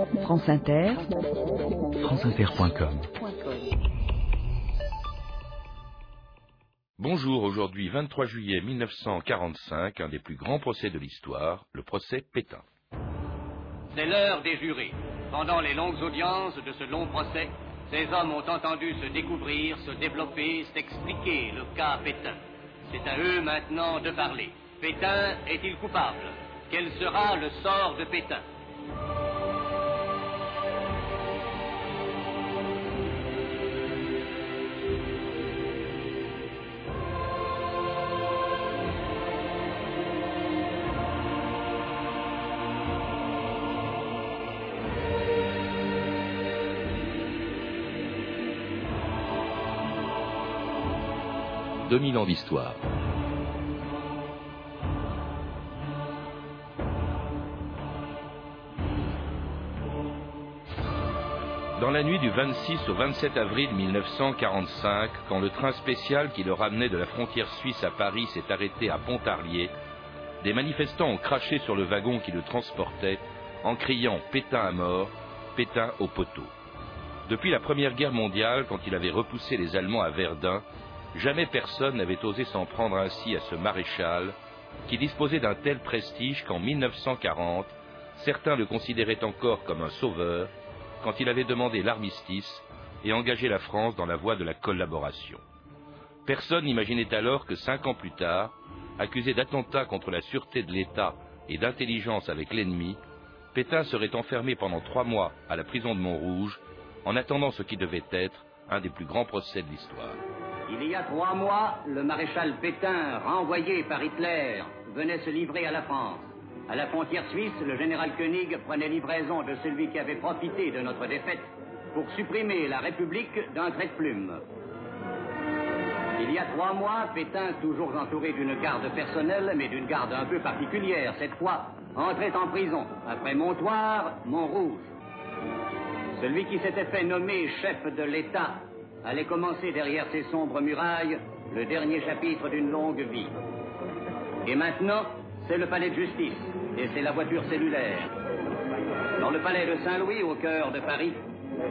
France Inter, franceinter.com. Bonjour, aujourd'hui 23 juillet 1945, un des plus grands procès de l'histoire, le procès Pétain. C'est l'heure des jurés. Pendant les longues audiences de ce long procès, ces hommes ont entendu se découvrir, se développer, s'expliquer le cas Pétain. C'est à eux maintenant de parler. Pétain est-il coupable? Quel sera le sort de Pétain? 2000 ans d'histoire. Dans la nuit du 26 au 27 avril 1945, quand le train spécial qui le ramenait de la frontière suisse à Paris s'est arrêté à Pontarlier, des manifestants ont craché sur le wagon qui le transportait en criant Pétain à mort, Pétain au poteau. Depuis la Première Guerre mondiale, quand il avait repoussé les Allemands à Verdun, Jamais personne n'avait osé s'en prendre ainsi à ce maréchal, qui disposait d'un tel prestige qu'en 1940, certains le considéraient encore comme un sauveur, quand il avait demandé l'armistice et engagé la France dans la voie de la collaboration. Personne n'imaginait alors que cinq ans plus tard, accusé d'attentat contre la sûreté de l'État et d'intelligence avec l'ennemi, Pétain serait enfermé pendant trois mois à la prison de Montrouge, en attendant ce qui devait être un des plus grands procès de l'histoire. Il y a trois mois, le maréchal Pétain, renvoyé par Hitler, venait se livrer à la France. À la frontière suisse, le général Koenig prenait livraison de celui qui avait profité de notre défaite pour supprimer la République d'un trait de plume. Il y a trois mois, Pétain, toujours entouré d'une garde personnelle, mais d'une garde un peu particulière cette fois, entrait en prison, après Montoire, Montrouge. Celui qui s'était fait nommer chef de l'État allait commencer derrière ces sombres murailles le dernier chapitre d'une longue vie. Et maintenant, c'est le palais de justice et c'est la voiture cellulaire. Dans le palais de Saint-Louis, au cœur de Paris,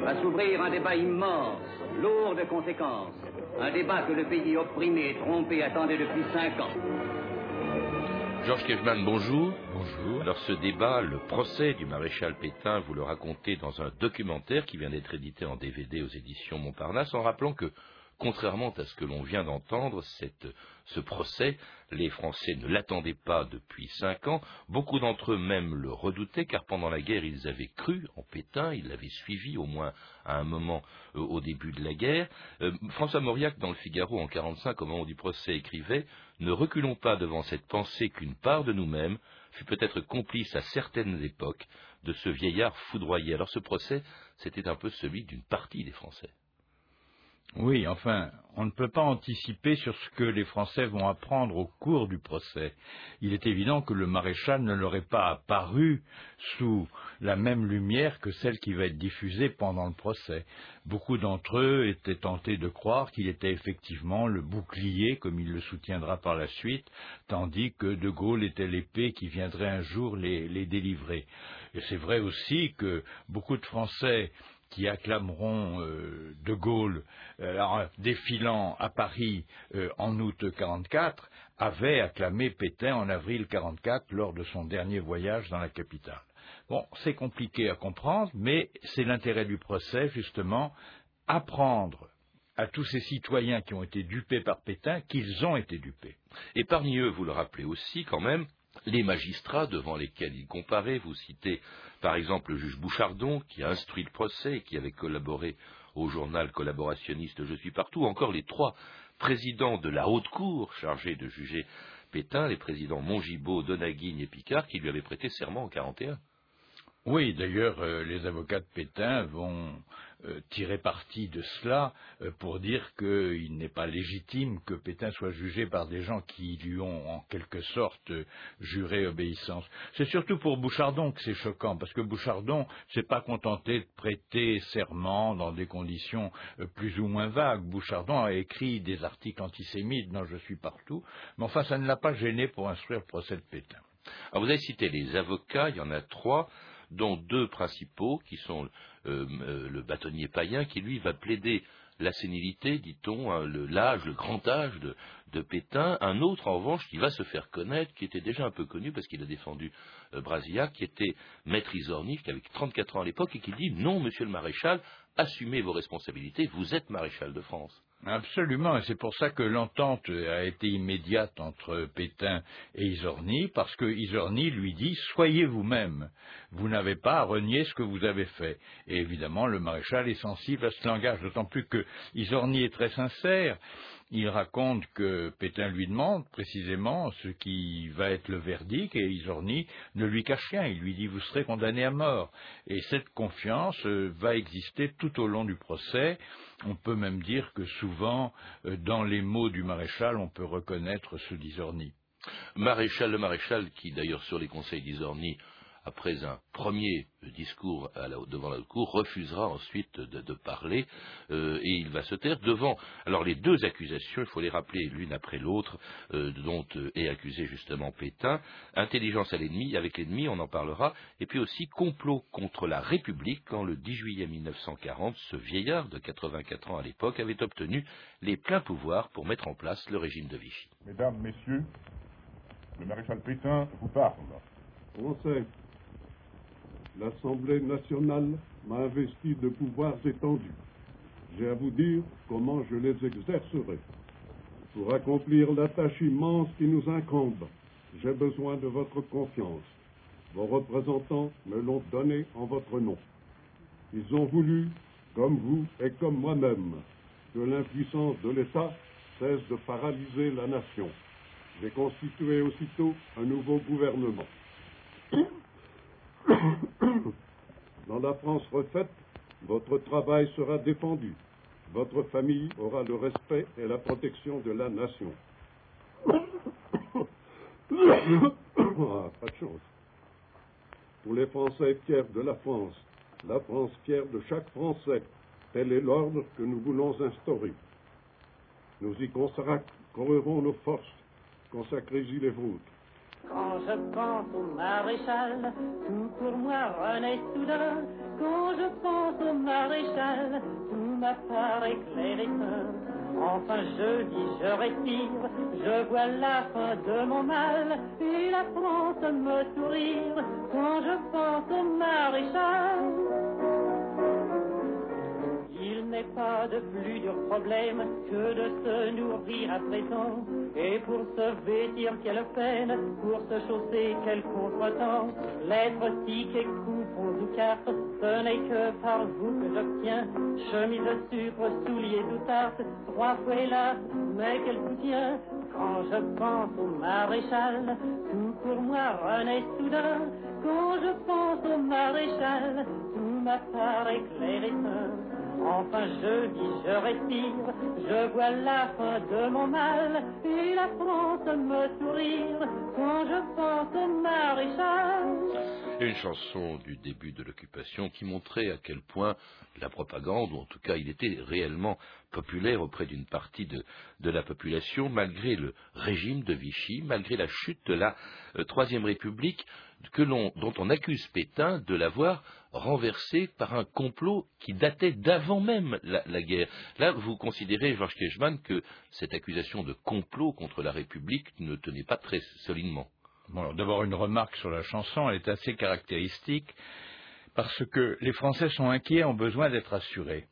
va s'ouvrir un débat immense, lourd de conséquences. Un débat que le pays opprimé et trompé attendait depuis cinq ans. Georges bonjour. Alors ce débat, le procès du maréchal Pétain, vous le racontez dans un documentaire qui vient d'être édité en DVD aux éditions Montparnasse, en rappelant que Contrairement à ce que l'on vient d'entendre, ce procès, les Français ne l'attendaient pas depuis cinq ans. Beaucoup d'entre eux même le redoutaient, car pendant la guerre, ils avaient cru en Pétain, ils l'avaient suivi au moins à un moment euh, au début de la guerre. Euh, François Mauriac, dans le Figaro en 45, au moment du procès, écrivait Ne reculons pas devant cette pensée qu'une part de nous-mêmes fut peut-être complice à certaines époques de ce vieillard foudroyé. Alors ce procès, c'était un peu celui d'une partie des Français. Oui, enfin, on ne peut pas anticiper sur ce que les Français vont apprendre au cours du procès. Il est évident que le maréchal ne leur est pas apparu sous la même lumière que celle qui va être diffusée pendant le procès. Beaucoup d'entre eux étaient tentés de croire qu'il était effectivement le bouclier, comme il le soutiendra par la suite, tandis que De Gaulle était l'épée qui viendrait un jour les, les délivrer. Et c'est vrai aussi que beaucoup de Français qui acclameront euh, De Gaulle euh, défilant à Paris euh, en août 44 avaient acclamé Pétain en avril 44 lors de son dernier voyage dans la capitale. Bon, c'est compliqué à comprendre, mais c'est l'intérêt du procès, justement, apprendre à tous ces citoyens qui ont été dupés par Pétain qu'ils ont été dupés. Et parmi eux, vous le rappelez aussi quand même, les magistrats devant lesquels il comparait, vous citez par exemple le juge Bouchardon qui a instruit le procès et qui avait collaboré au journal collaborationniste Je suis partout, encore les trois présidents de la haute cour chargés de juger Pétain, les présidents Mongibaud, Donaguigne et Picard qui lui avaient prêté serment en 41. Oui, d'ailleurs, euh, les avocats de Pétain vont euh, tirer parti de cela euh, pour dire qu'il n'est pas légitime que Pétain soit jugé par des gens qui lui ont en quelque sorte juré obéissance. C'est surtout pour Bouchardon que c'est choquant, parce que Bouchardon s'est pas contenté de prêter serment dans des conditions plus ou moins vagues. Bouchardon a écrit des articles antisémites dont je suis partout, mais enfin ça ne l'a pas gêné pour instruire le procès de Pétain. Alors vous avez cité les avocats, il y en a trois. Dont deux principaux, qui sont le bâtonnier païen, qui lui va plaider la sénilité, dit-on, hein, l'âge, le, grand âge de, Pétain. Un autre, en revanche, qui va se faire connaître, qui était déjà un peu connu parce qu'il a défendu euh, qui était maître Isorni, qui avait 34 ans à l'époque, et qui dit Non, monsieur le maréchal, assumez vos responsabilités, vous êtes maréchal de France. Absolument, et c'est pour ça que l'entente a été immédiate entre Pétain et Isorni, parce que Isorni lui dit Soyez vous-même, vous, n'avez pas à renier ce que vous avez fait. Et évidemment, le maréchal est sensible à ce langage, d'autant plus que Isorni est très sincère il raconte que Pétain lui demande précisément ce qui va être le verdict et Isorni ne lui cache rien. Il lui dit vous serez condamné à mort. Et cette confiance euh, va exister tout au long du procès. On peut même dire que souvent, euh, dans les mots du maréchal, on peut reconnaître ceux d'Isorni. Maréchal, le maréchal qui d'ailleurs sur les conseils d'Isorni après un premier discours devant la Cour, refusera ensuite de, parler euh, et il va se taire devant. Alors les deux accusations, il faut les rappeler l'une après l'autre, euh, dont euh, est accusé justement Pétain, intelligence à l'ennemi, avec l'ennemi, on en parlera, et puis aussi complot contre la République, quand le 10 juillet 1940, ce vieillard de 84 ans à l'époque avait obtenu les pleins pouvoirs pour mettre en place le régime de Vichy. Mesdames, Messieurs, le maréchal Pétain vous parle. l'Assemblée nationale m'a investi de pouvoirs étendus. J'ai à vous dire comment je les exercerai. Pour accomplir la tâche immense qui nous incombe, j'ai besoin de votre confiance. Vos représentants me l'ont donné en votre nom. Ils ont voulu, comme vous et comme moi-même, que l'impuissance de l'État cesse de paralyser la nation. J'ai constitué aussitôt un nouveau gouvernement. Dans la France refaite, votre travail sera défendu. Votre famille aura le respect et la protection de la nation. ah, pas de chance. Pour les Français fiers de la France, la France fière de chaque Français, tel est l'ordre que nous voulons instaurer. Nous y consacrerons nos forces, consacrez-y les vôtres. Quand je pense au maréchal, tout pour moi renaît soudain. Quand je pense au maréchal, tout m'apparaît clair et Enfin je dis, je respire, je vois la fin de mon mal, et la France me sourire. Quand je pense au maréchal de plus dur problème que de se nourrir à présent. Et pour se vêtir, quelle peine, pour se chausser, quel contretemps. Lettres, tickets, coupons ou cartes, ce n'est que par vous que j'obtiens. Chemise, sucre, souliers ou tarte, trois fois hélas, mais quel soutien. Quand je pense au maréchal, tout pour moi renaît soudain. Quand je pense au maréchal, tout m'apparaît clair et. Enfin je vis, je respire, je vois la fin de mon mal, et la France me sourire quand je pense au maréchal. Une chanson du début de l'occupation qui montrait à quel point la propagande, ou en tout cas il était réellement populaire auprès d'une partie de, la population, malgré le régime de Vichy, malgré la chute de la euh, Troisième République, dont on accuse Pétain de l'avoir renversé par un complot qui datait d'avant même la, guerre. Là, vous considérez, Georges Kejman, que cette accusation de complot contre la République ne tenait pas très solidement. D'abord, une remarque sur la chanson, elle est assez caractéristique, parce que les Français sont inquiets, ont besoin d'être assurés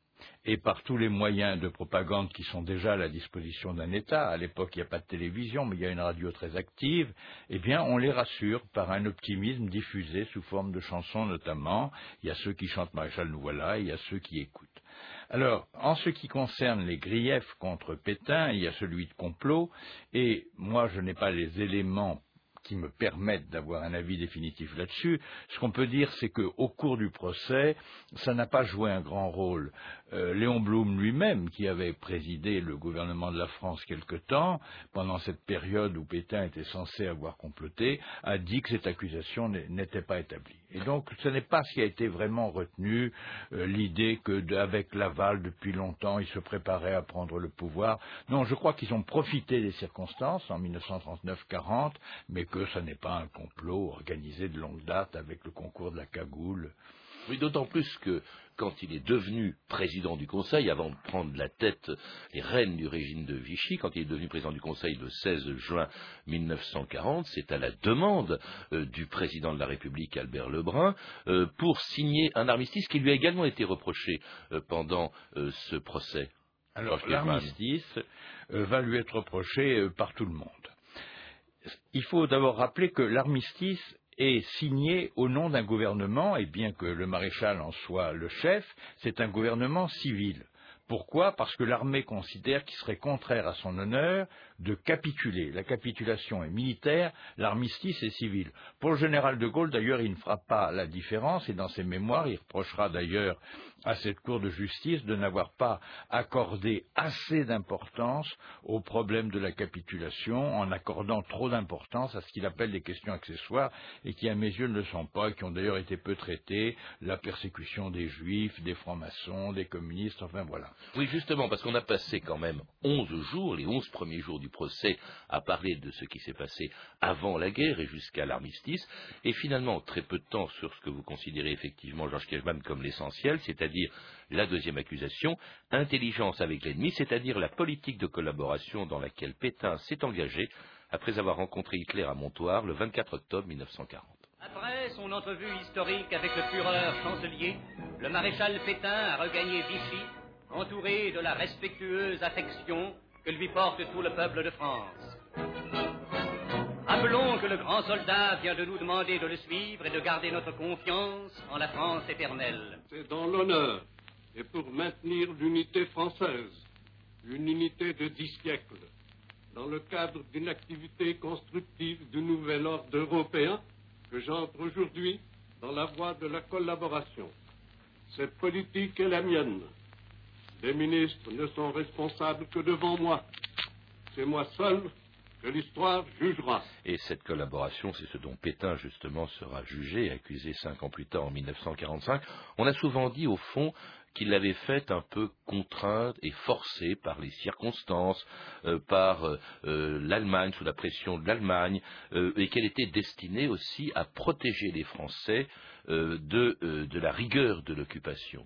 et par tous les moyens de propagande qui sont déjà à la disposition d'un État, à l'époque il n'y a pas de télévision, mais il y a une radio très active, eh bien on les rassure par un optimisme diffusé sous forme de chansons notamment. Il y a ceux qui chantent Maréchal nous voilà, il y a ceux qui écoutent. Alors, en ce qui concerne les griefs contre Pétain, il y a celui de complot, et moi je n'ai pas les éléments qui me permettent d'avoir un avis définitif là-dessus. Ce qu'on peut dire, c'est qu'au cours du procès, ça n'a pas joué un grand rôle. Euh, Léon Blum lui-même, qui avait présidé le gouvernement de la France quelque temps, pendant cette période où Pétain était censé avoir comploté, a dit que cette accusation n'était pas établie. Et donc, ce n'est pas ce qui a été vraiment retenu, euh, l'idée qu'avec Laval, depuis longtemps, il se préparait à prendre le pouvoir. Non, je crois qu'ils ont profité des circonstances en 1939-40, mais que que ce n'est pas un complot organisé de longue date avec le concours de la cagoule. Oui, d'autant plus que quand il est devenu président du Conseil, avant de prendre la tête, les rênes du régime de Vichy, quand il est devenu président du Conseil le 16 juin 1940, c'est à la demande euh, du président de la République, Albert Lebrun, euh, pour signer un armistice qui lui a également été reproché euh, pendant ce procès. Alors, l'armistice va lui être reproché par tout le monde. Il faut d'abord rappeler que l'armistice est signé au nom d'un gouvernement, et bien que le maréchal en soit le chef, c'est un gouvernement civil. Pourquoi? Parce que l'armée considère qu'il serait contraire à son honneur de capituler. La capitulation est militaire, l'armistice est civil. Pour le général de Gaulle, d'ailleurs, il ne fera pas la différence, et dans ses mémoires, il reprochera d'ailleurs à cette Cour de justice de n'avoir pas accordé assez d'importance au problème de la capitulation, en accordant trop d'importance à ce qu'il appelle des questions accessoires, et qui, à mes yeux, ne le sont pas, qui ont d'ailleurs été peu traitées, la persécution des juifs, des francs-maçons, des communistes, enfin voilà. Oui, justement, parce qu'on a passé quand même onze jours, les onze premiers jours du procès, à parler de ce qui s'est passé avant la guerre et jusqu'à l'armistice, et finalement très peu de temps sur ce que vous considérez effectivement, Georges Kelman, comme l'essentiel, c'est-à-dire la deuxième accusation, intelligence avec l'ennemi, c'est-à-dire la politique de collaboration dans laquelle Pétain s'est engagé après avoir rencontré Hitler à Montoire le 24 octobre 1940. Après son entrevue historique avec le Führer chancelier, le maréchal Pétain a regagné Vichy entouré de la respectueuse affection que lui porte tout le peuple de France. Appelons que le grand soldat vient de nous demander de le suivre et de garder notre confiance en la France éternelle. C'est dans l'honneur et pour maintenir l'unité française, une unité de dix siècles, dans le cadre d'une activité constructive du nouvel ordre européen, que j'entre aujourd'hui dans la voie de la collaboration. Cette politique est la mienne. Les ministres ne sont responsables que devant moi. C'est moi seul que l'histoire jugera. Et cette collaboration, c'est ce dont Pétain, justement, sera jugé accusé cinq ans plus tard, en 1945. On a souvent dit, au fond, qu'il l'avait faite un peu contrainte et forcée par les circonstances, euh, par euh, euh, l'Allemagne, sous la pression de l'Allemagne, et qu'elle était destinée aussi à protéger les Français de la rigueur de l'occupation.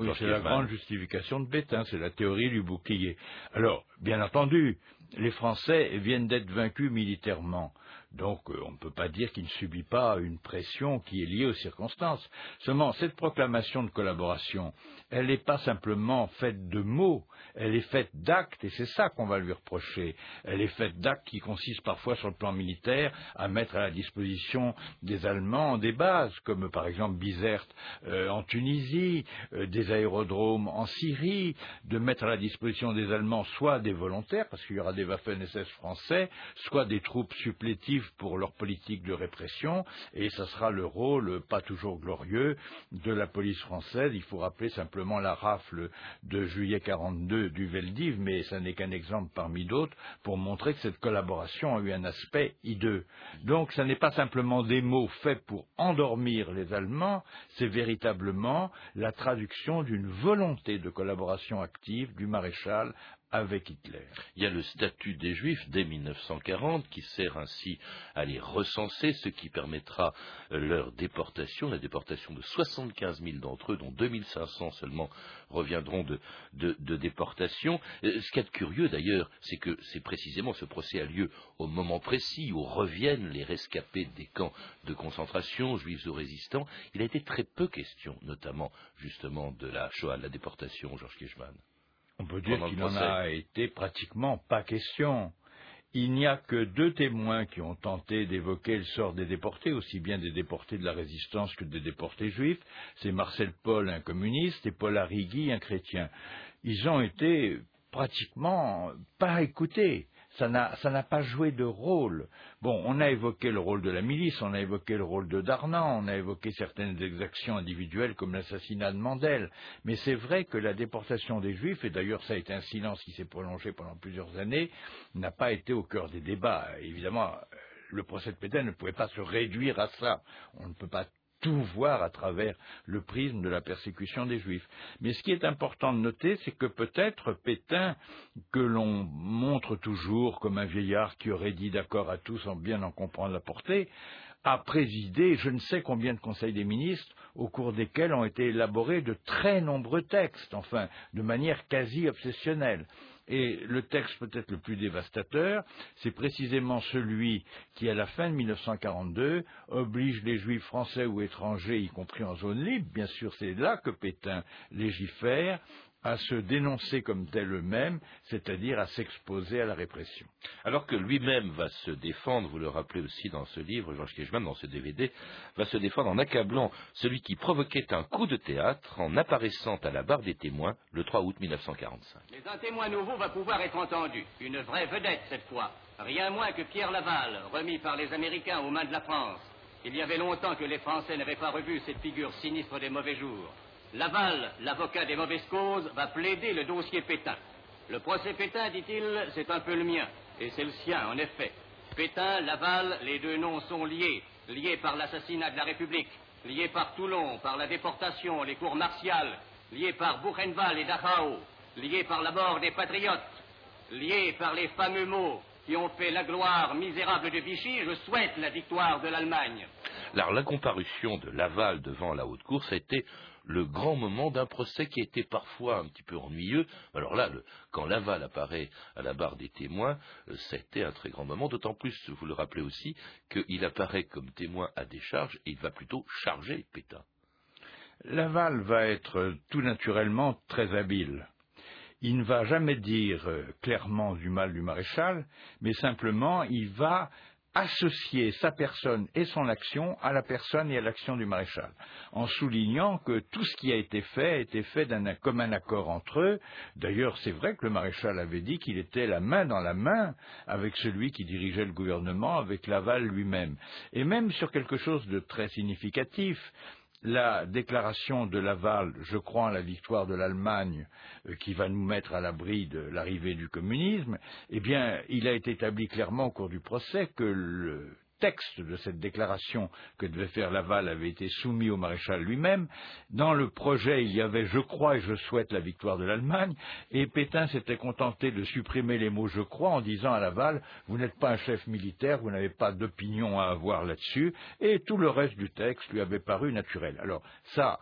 Oui, c'est la grande justification de Bétain, c'est la théorie du bouclier. Alors, bien entendu, les Français viennent d'être vaincus militairement. Donc euh, on ne peut pas dire qu'il ne subit pas une pression qui est liée aux circonstances. Seulement, cette proclamation de collaboration, elle n'est pas simplement faite de mots, elle est faite d'actes, et c'est ça qu'on va lui reprocher. Elle est faite d'actes qui consistent parfois sur le plan militaire à mettre à la disposition des Allemands des bases, comme par exemple Bizerte euh, en Tunisie, euh, des aérodromes en Syrie, de mettre à la disposition des Allemands soit des volontaires, parce qu'il y aura des Waffen-SS français, soit des troupes supplétives pour leur politique de répression, et ce sera le rôle, pas toujours glorieux, de la police française. Il faut rappeler simplement la rafle de juillet 42 du Veldiv, mais ce n'est qu'un exemple parmi d'autres, pour montrer que cette collaboration a eu un aspect hideux. Donc ce n'est pas simplement des mots faits pour endormir les Allemands, c'est véritablement la traduction d'une volonté de collaboration active du maréchal avec Hitler. Il y a le statut des Juifs dès 1940 qui sert ainsi à les recenser, ce qui permettra euh, leur déportation, la déportation de 75 000 d'entre eux, dont 2500 seulement reviendront de, déportation. Euh, ce qui est curieux d'ailleurs, c'est que c'est précisément ce procès a lieu au moment précis où reviennent les rescapés des camps de concentration, juifs ou résistants. Il a été très peu question, notamment justement de la Shoah, de la déportation, Georges Kirchmann. On peut dire qu'il n'en a été pratiquement pas question. Il n'y a que deux témoins qui ont tenté d'évoquer le sort des déportés, aussi bien des déportés de la résistance que des déportés juifs. C'est Marcel Paul, un communiste, et Paul Arrigui, un chrétien. Ils ont été pratiquement pas écoutés ça n'a pas joué de rôle. Bon, on a évoqué le rôle de la milice, on a évoqué le rôle de Darnan, on a évoqué certaines exactions individuelles comme l'assassinat de Mandel, mais c'est vrai que la déportation des Juifs, et d'ailleurs ça a été un silence qui s'est prolongé pendant plusieurs années, n'a pas été au cœur des débats. Évidemment, le procès de Pétain ne pouvait pas se réduire à ça. On ne peut pas tout voir à travers le prisme de la persécution des Juifs. Mais ce qui est important de noter, c'est que peut-être Pétain, que l'on montre toujours comme un vieillard qui aurait dit d'accord à tout sans bien en comprendre la portée, a présidé je ne sais combien de conseils des ministres au cours desquels ont été élaborés de très nombreux textes, enfin, de manière quasi obsessionnelle. Et le texte peut-être le plus dévastateur, c'est précisément celui qui, à la fin de 1942, oblige les juifs français ou étrangers, y compris en zone libre, bien sûr c'est là que Pétain légifère, à se dénoncer comme tel eux-mêmes, c'est-à-dire à s'exposer à la répression. Alors que lui-même va se défendre, vous le rappelez aussi dans ce livre, Georges Kejman, dans ce DVD, va se défendre en accablant celui qui provoquait un coup de théâtre en apparaissant à la barre des témoins le 3 août 1945. Mais un témoin nouveau va pouvoir être entendu, une vraie vedette cette fois, rien moins que Pierre Laval, remis par les Américains aux mains de la France. Il y avait longtemps que les Français n'avaient pas revu cette figure sinistre des mauvais jours. Laval, l'avocat des mauvaises causes, va plaider le dossier Pétain. Le procès Pétain, dit-il, c'est un peu le mien, et c'est le sien, en effet. Pétain, Laval, les deux noms sont liés, liés par l'assassinat de la République, liés par Toulon, par la déportation, les cours martiales, liés par Buchenwald et Dachau, liés par la mort des patriotes, liés par les fameux mots qui ont fait la gloire misérable de Vichy, je souhaite la victoire de l'Allemagne. La comparution de Laval devant la haute cour, a été le grand moment d'un procès qui était parfois un petit peu ennuyeux. Alors là, quand Laval apparaît à la barre des témoins, euh, c'était un très grand moment, d'autant plus, vous le rappelez aussi, qu'il apparaît comme témoin à décharge et il va plutôt charger Pétain. Laval va être tout naturellement très habile. Il ne va jamais dire euh, clairement du mal du maréchal, mais simplement il va associer sa personne et son action à la personne et à l'action du maréchal, en soulignant que tout ce qui a été fait a été fait comme un accord entre eux. D'ailleurs, c'est vrai que le maréchal avait dit qu'il était la main dans la main avec celui qui dirigeait le gouvernement, avec Laval lui-même. Et même sur quelque chose de très significatif, la déclaration de Laval, je crois en la victoire de l'Allemagne, euh, qui va nous mettre à l'abri de l'arrivée du communisme, eh bien, il a été établi clairement au cours du procès que le texte de cette déclaration que devait faire Laval avait été soumis au maréchal lui-même. Dans le projet, il y avait je crois et je souhaite la victoire de l'Allemagne, et Pétain s'était contenté de supprimer les mots je crois en disant à Laval vous n'êtes pas un chef militaire, vous n'avez pas d'opinion à avoir là-dessus, et tout le reste du texte lui avait paru naturel. Alors ça,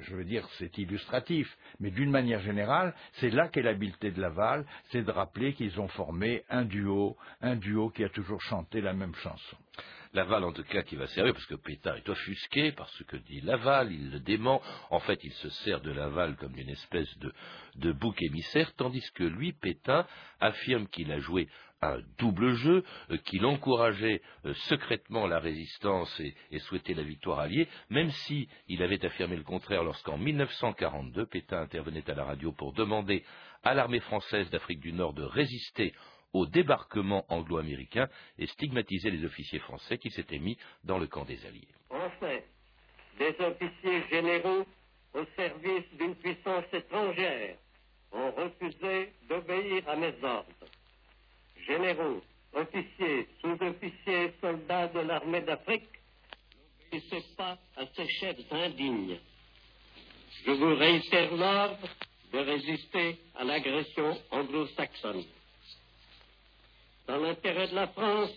je veux dire, c'est illustratif, mais d'une manière générale, c'est là qu'est l'habileté de Laval, c'est de rappeler qu'ils ont formé un duo, un duo qui a toujours chanté la même chanson. Laval, en tout cas, qui va servir, parce que Pétain est offusqué par ce que dit Laval, il le dément. En fait, il se sert de Laval comme d'une espèce de, bouc émissaire, tandis que lui, Pétain, affirme qu'il a joué un double jeu, euh, qu'il encourageait euh, secrètement la résistance et, souhaitait la victoire alliée, même si il avait affirmé le contraire lorsqu'en 1942, Pétain intervenait à la radio pour demander à l'armée française d'Afrique du Nord de résister au débarquement anglo-américain et stigmatiser les officiers français qui s'étaient mis dans le camp des Alliés. Enfin, des officiers généraux au service d'une puissance étrangère ont refusé d'obéir à mes ordres. Généraux, officiers, sous-officiers, soldats de l'armée d'Afrique, n'obéissez pas à ces chefs indignes. Je vous réitère l'ordre de résister à l'agression anglo-saxonne. Dans l'intérêt de la France,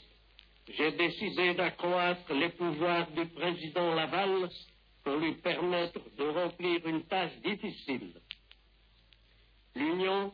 j'ai décidé d'accroître les pouvoirs du président Laval pour lui permettre de remplir une tâche difficile. L'union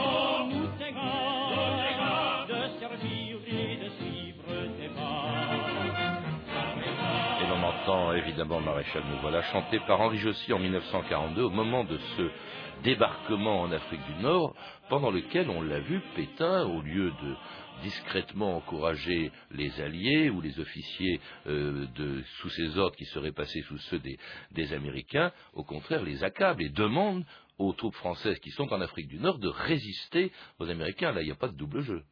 évidemment Maréchal Nous voilà, chanté par Henri Jossy en 1942 au moment de ce débarquement en Afrique du Nord, pendant lequel, on l'a vu, Pétain, au lieu de discrètement encourager les alliés ou les officiers euh, sous ses ordres qui seraient passés sous ceux des, des Américains, au contraire les accable et demande aux troupes françaises qui sont en Afrique du Nord de résister aux Américains. Là, il n'y a pas de double jeu.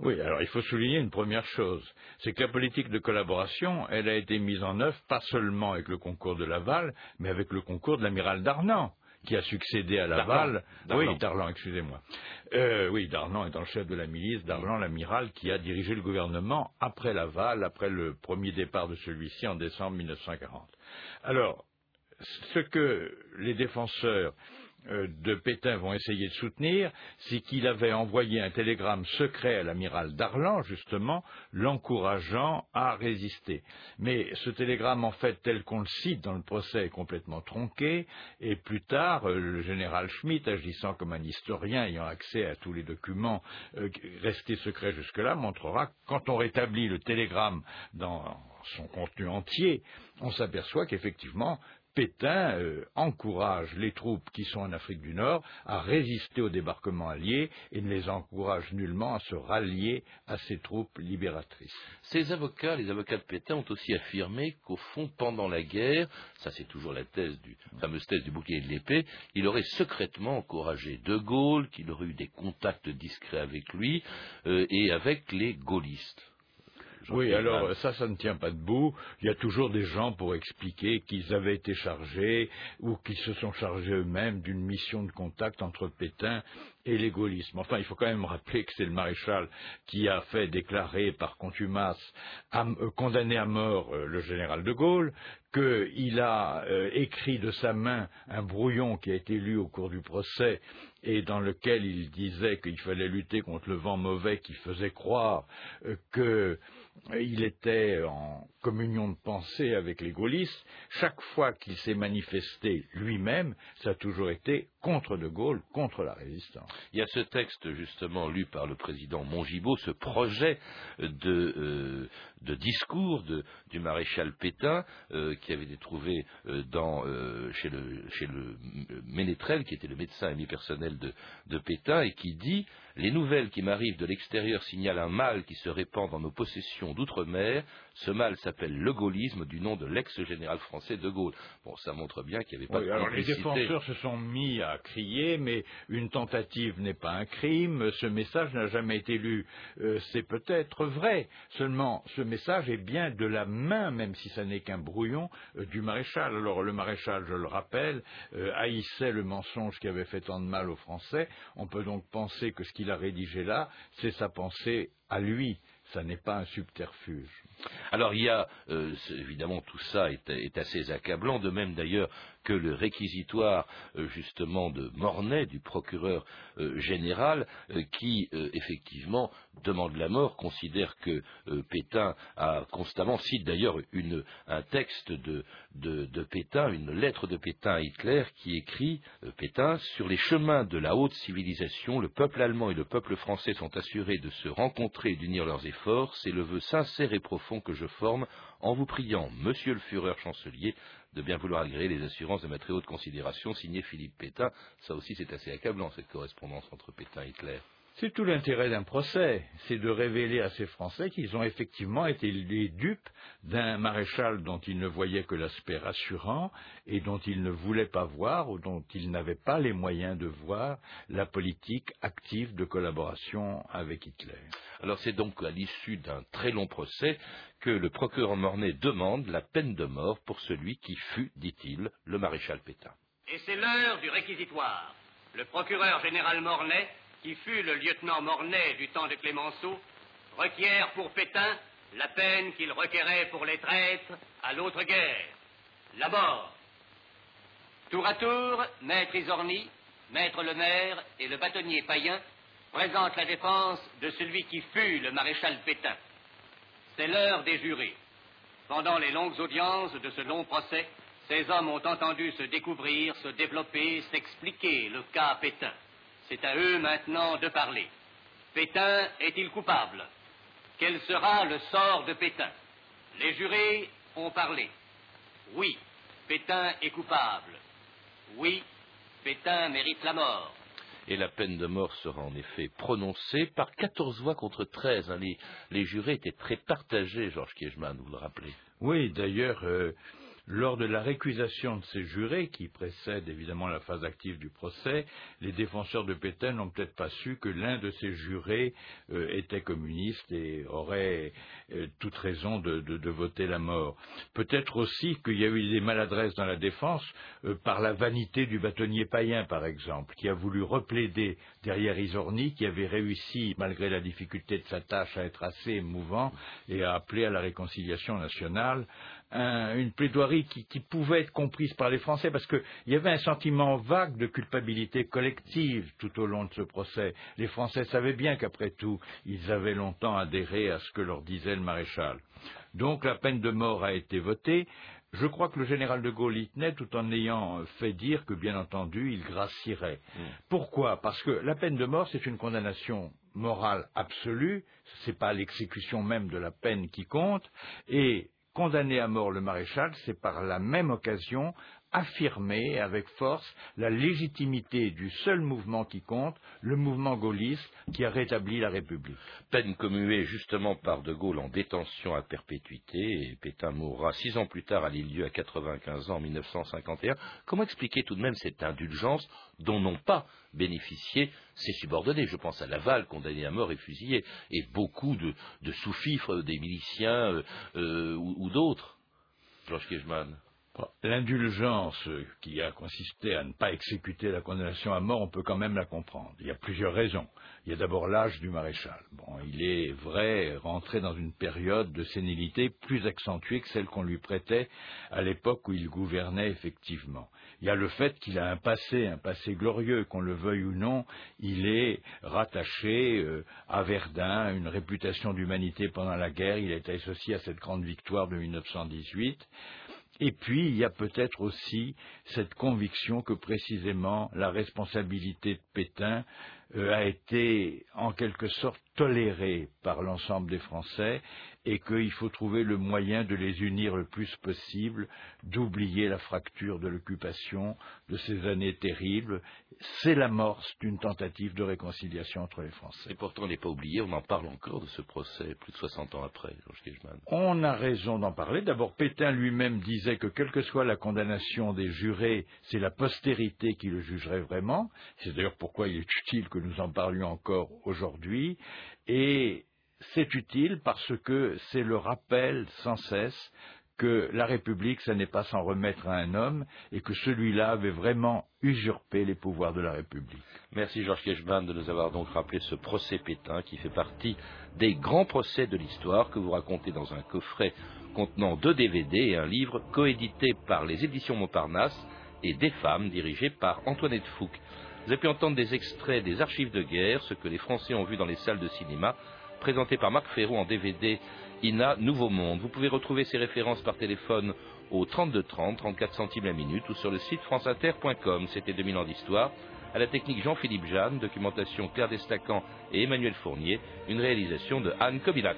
Oui, alors il faut souligner une première chose, c'est que la politique de collaboration, elle a été mise en œuvre pas seulement avec le concours de Laval, mais avec le concours de l'amiral Darnan qui a succédé à Laval. Darlan. Oui, Darlan, excusez-moi. Euh, oui, Darlan étant le chef de la milice, Darlan l'amiral qui a dirigé le gouvernement après Laval, après le premier départ de celui-ci en décembre 1940. Alors, ce que les défenseurs de Pétain vont essayer de soutenir, c'est qu'il avait envoyé un télégramme secret à l'amiral Darlan, justement, l'encourageant à résister. Mais ce télégramme, en fait, tel qu'on le cite dans le procès, est complètement tronqué, et plus tard, euh, le général Schmitt, agissant comme un historien ayant accès à tous les documents euh, restés secrets jusque-là, montrera que quand on rétablit le télégramme dans son contenu entier, on s'aperçoit qu'effectivement, Pétain euh, encourage les troupes qui sont en Afrique du Nord à résister au débarquement allié et ne les encourage nullement à se rallier à ces troupes libératrices. Ces avocats, les avocats de Pétain, ont aussi affirmé qu'au fond, pendant la guerre, ça c'est toujours la thèse du, fameuse thèse du bouclier de l'épée, il aurait secrètement encouragé De Gaulle, qu'il aurait eu des contacts discrets avec lui euh, et avec les gaullistes. Oui, alors ça, ça ne tient pas debout. Il y a toujours des gens pour expliquer qu'ils avaient été chargés ou qu'ils se sont chargés eux-mêmes d'une mission de contact entre Pétain et les. Enfin, il faut quand même rappeler que c'est le maréchal qui a fait déclarer par contumace, à, euh, condamné à mort euh, le général de Gaulle, qu'il a euh, écrit de sa main un brouillon qui a été lu au cours du procès et dans lequel il disait qu'il fallait lutter contre le vent mauvais qui faisait croire euh, qu'il était en communion de pensée avec les gaullistes, chaque fois qu'il s'est manifesté lui-même, ça a toujours été contre De Gaulle, contre la résistance. Il y a ce texte justement lu par le président Mongibaud, ce projet de, euh, discours du maréchal Pétain euh, qui avait été trouvé euh, dans, chez, le, chez le Ménétrel, qui était le médecin ami personnel de Pétain, et qui dit Les nouvelles qui m'arrivent de l'extérieur signalent un mal qui se répand dans nos possessions d'outre-mer. Ce mal s'appelle le gaullisme, du nom de l'ex-général français de Gaulle. Bon, ça montre bien qu'il n'y avait pas Oui, de alors les défenseurs se sont mis à crier, mais une tentative n'est pas un crime. Ce message n'a jamais été lu. Euh, c'est peut-être vrai. Seulement, ce message est bien de la main, même si ça n'est qu'un brouillon, euh, du maréchal. Alors le maréchal, je le rappelle, euh, haïssait le mensonge qui avait fait tant de mal aux Français. On peut donc penser que ce qu'il a rédigé là, c'est sa pensée à lui. Ça n'est pas un subterfuge. Alors il y a, euh, évidemment, tout ça est assez accablant, de même d'ailleurs que le réquisitoire euh, justement de Mornay, du procureur euh, général, euh, qui effectivement demande la mort, considère que Pétain a constamment, cite d'ailleurs un texte de, de- Pétain, une lettre de Pétain à Hitler, qui écrit, Pétain, sur les chemins de la haute civilisation, le peuple allemand et le peuple français sont assurés de se rencontrer et d'unir leurs efforts, c'est le vœu sincère et profond que je forme en vous priant, monsieur le Führer chancelier, de bien vouloir agréer les assurances de ma très haute considération, signé Philippe Pétain. Ça aussi, c'est assez accablant, cette correspondance entre Pétain et Hitler. C'est tout l'intérêt d'un procès, c'est de révéler à ces Français qu'ils ont effectivement été les dupes d'un maréchal dont ils ne voyaient que l'aspect rassurant et dont ils ne voulaient pas voir ou dont ils n'avaient pas les moyens de voir la politique active de collaboration avec Hitler. Alors c'est donc à l'issue d'un très long procès que le procureur Mornay demande la peine de mort pour celui qui fut, dit-il, le maréchal Pétain. Et c'est l'heure du réquisitoire. Le procureur général Mornay, qui fut le lieutenant Mornay du temps de Clémenceau, requiert pour Pétain la peine qu'il requérait pour les traîtres à l'autre guerre, la mort. Tour à tour, maître Isorni, maître Lemaire et le bâtonnier Payen présentent la défense de celui qui fut le maréchal Pétain. C'est l'heure des jurés. Pendant les longues audiences de ce long procès, ces hommes ont entendu se découvrir, se développer, s'expliquer le cas Pétain. C'est à eux maintenant de parler. Pétain est-il coupable? Quel sera le sort de Pétain? Les jurés ont parlé. Oui, Pétain est coupable. Oui, Pétain mérite la mort. Et la peine de mort sera en effet prononcée par 14 voix contre 13. hein. Les, les jurés étaient très partagés, Georges Kiechmann, vous le rappelez. Oui, d'ailleurs, euh, lors de la récusation de ces jurés, qui précède évidemment la phase active du procès, les défenseurs de Pétain n'ont peut-être pas su que l'un de ces jurés euh, était communiste et aurait euh, toute raison de, voter la mort. Peut-être aussi qu'il y a eu des maladresses dans la défense euh, par la vanité du bâtonnier païen, par exemple, qui a voulu replaider derrière Isorni, qui avait réussi, malgré la difficulté de sa tâche, à être assez émouvant et à appeler à la réconciliation nationale une plaidoirie qui, pouvait être comprise par les Français parce qu'il y avait un sentiment vague de culpabilité collective tout au long de ce procès. Les Français savaient bien qu'après tout, ils avaient longtemps adhéré à ce que leur disait le maréchal. Donc la peine de mort a été votée. Je crois que le général de Gaulle y tenait tout en ayant fait dire que, bien entendu, il gracierait. Mm. Pourquoi? Parce que la peine de mort, c'est une condamnation morale absolue, ce n'est pas l'exécution même de la peine qui compte, et condamner à mort le maréchal, c'est par la même occasion affirmer avec force la légitimité du seul mouvement qui compte, le mouvement gaulliste qui a rétabli la République. Peine commuée justement par De Gaulle en détention à perpétuité, et Pétain mourra six ans plus tard à Lille à 95 ans en 1951. Comment expliquer tout de même cette indulgence dont n'ont pas bénéficié ses subordonnés? Je pense à Laval, condamné à mort et fusillé, et beaucoup de, sous-fifres, des miliciens euh, euh, ou, d'autres. Georges Kejman. L'indulgence qui a consisté à ne pas exécuter la condamnation à mort, on peut quand même la comprendre. Il y a plusieurs raisons. Il y a d'abord l'âge du maréchal. Il est vrai rentré dans une période de sénilité plus accentuée que celle qu'on lui prêtait à l'époque où il gouvernait effectivement. Il y a le fait qu'il a un passé, un passé glorieux, qu'on le veuille ou non, il est rattaché euh, à Verdun, une réputation d'humanité pendant la guerre, il est associé à cette grande victoire de 1918. Et puis, il y a peut-être aussi cette conviction que précisément la responsabilité de Pétain euh, a été en quelque sorte tolérée par l'ensemble des Français et qu'il faut trouver le moyen de les unir le plus possible, d'oublier la fracture de l'occupation, de ces années terribles. C'est l'amorce d'une tentative de réconciliation entre les Français. Et pourtant, on n'est pas oublié, on en parle encore de ce procès, plus de 60 ans après, Georges On a raison d'en parler. D'abord, Pétain lui-même disait que quelle que soit la condamnation des jurés, c'est la postérité qui le jugerait vraiment. C'est d'ailleurs pourquoi il est utile que nous en parlions encore aujourd'hui. Et c'est utile parce que c'est le rappel sans cesse que la République, ce n'est pas s'en remettre à un homme et que celui-là avait vraiment usurpé les pouvoirs de la République. Merci Georges Kechman de nous avoir donc rappelé ce procès Pétain qui fait partie des grands procès de l'histoire que vous racontez dans un coffret contenant deux DVD et un livre coédité par les éditions Montparnasse et des femmes dirigées par Antoinette Fouque. Vous avez pu entendre des extraits des archives de guerre, ce que les Français ont vu dans les salles de cinéma, présenté par Marc Ferraud en DVD INA Nouveau Monde. Vous pouvez retrouver ces références par téléphone au 32 30, 34 centimes la minute ou sur le site franceinter.com. C'était 2000 ans d'histoire. À la technique Jean-Philippe Jeanne, documentation Claire Destacan et Emmanuel Fournier, une réalisation de Anne Kobilac.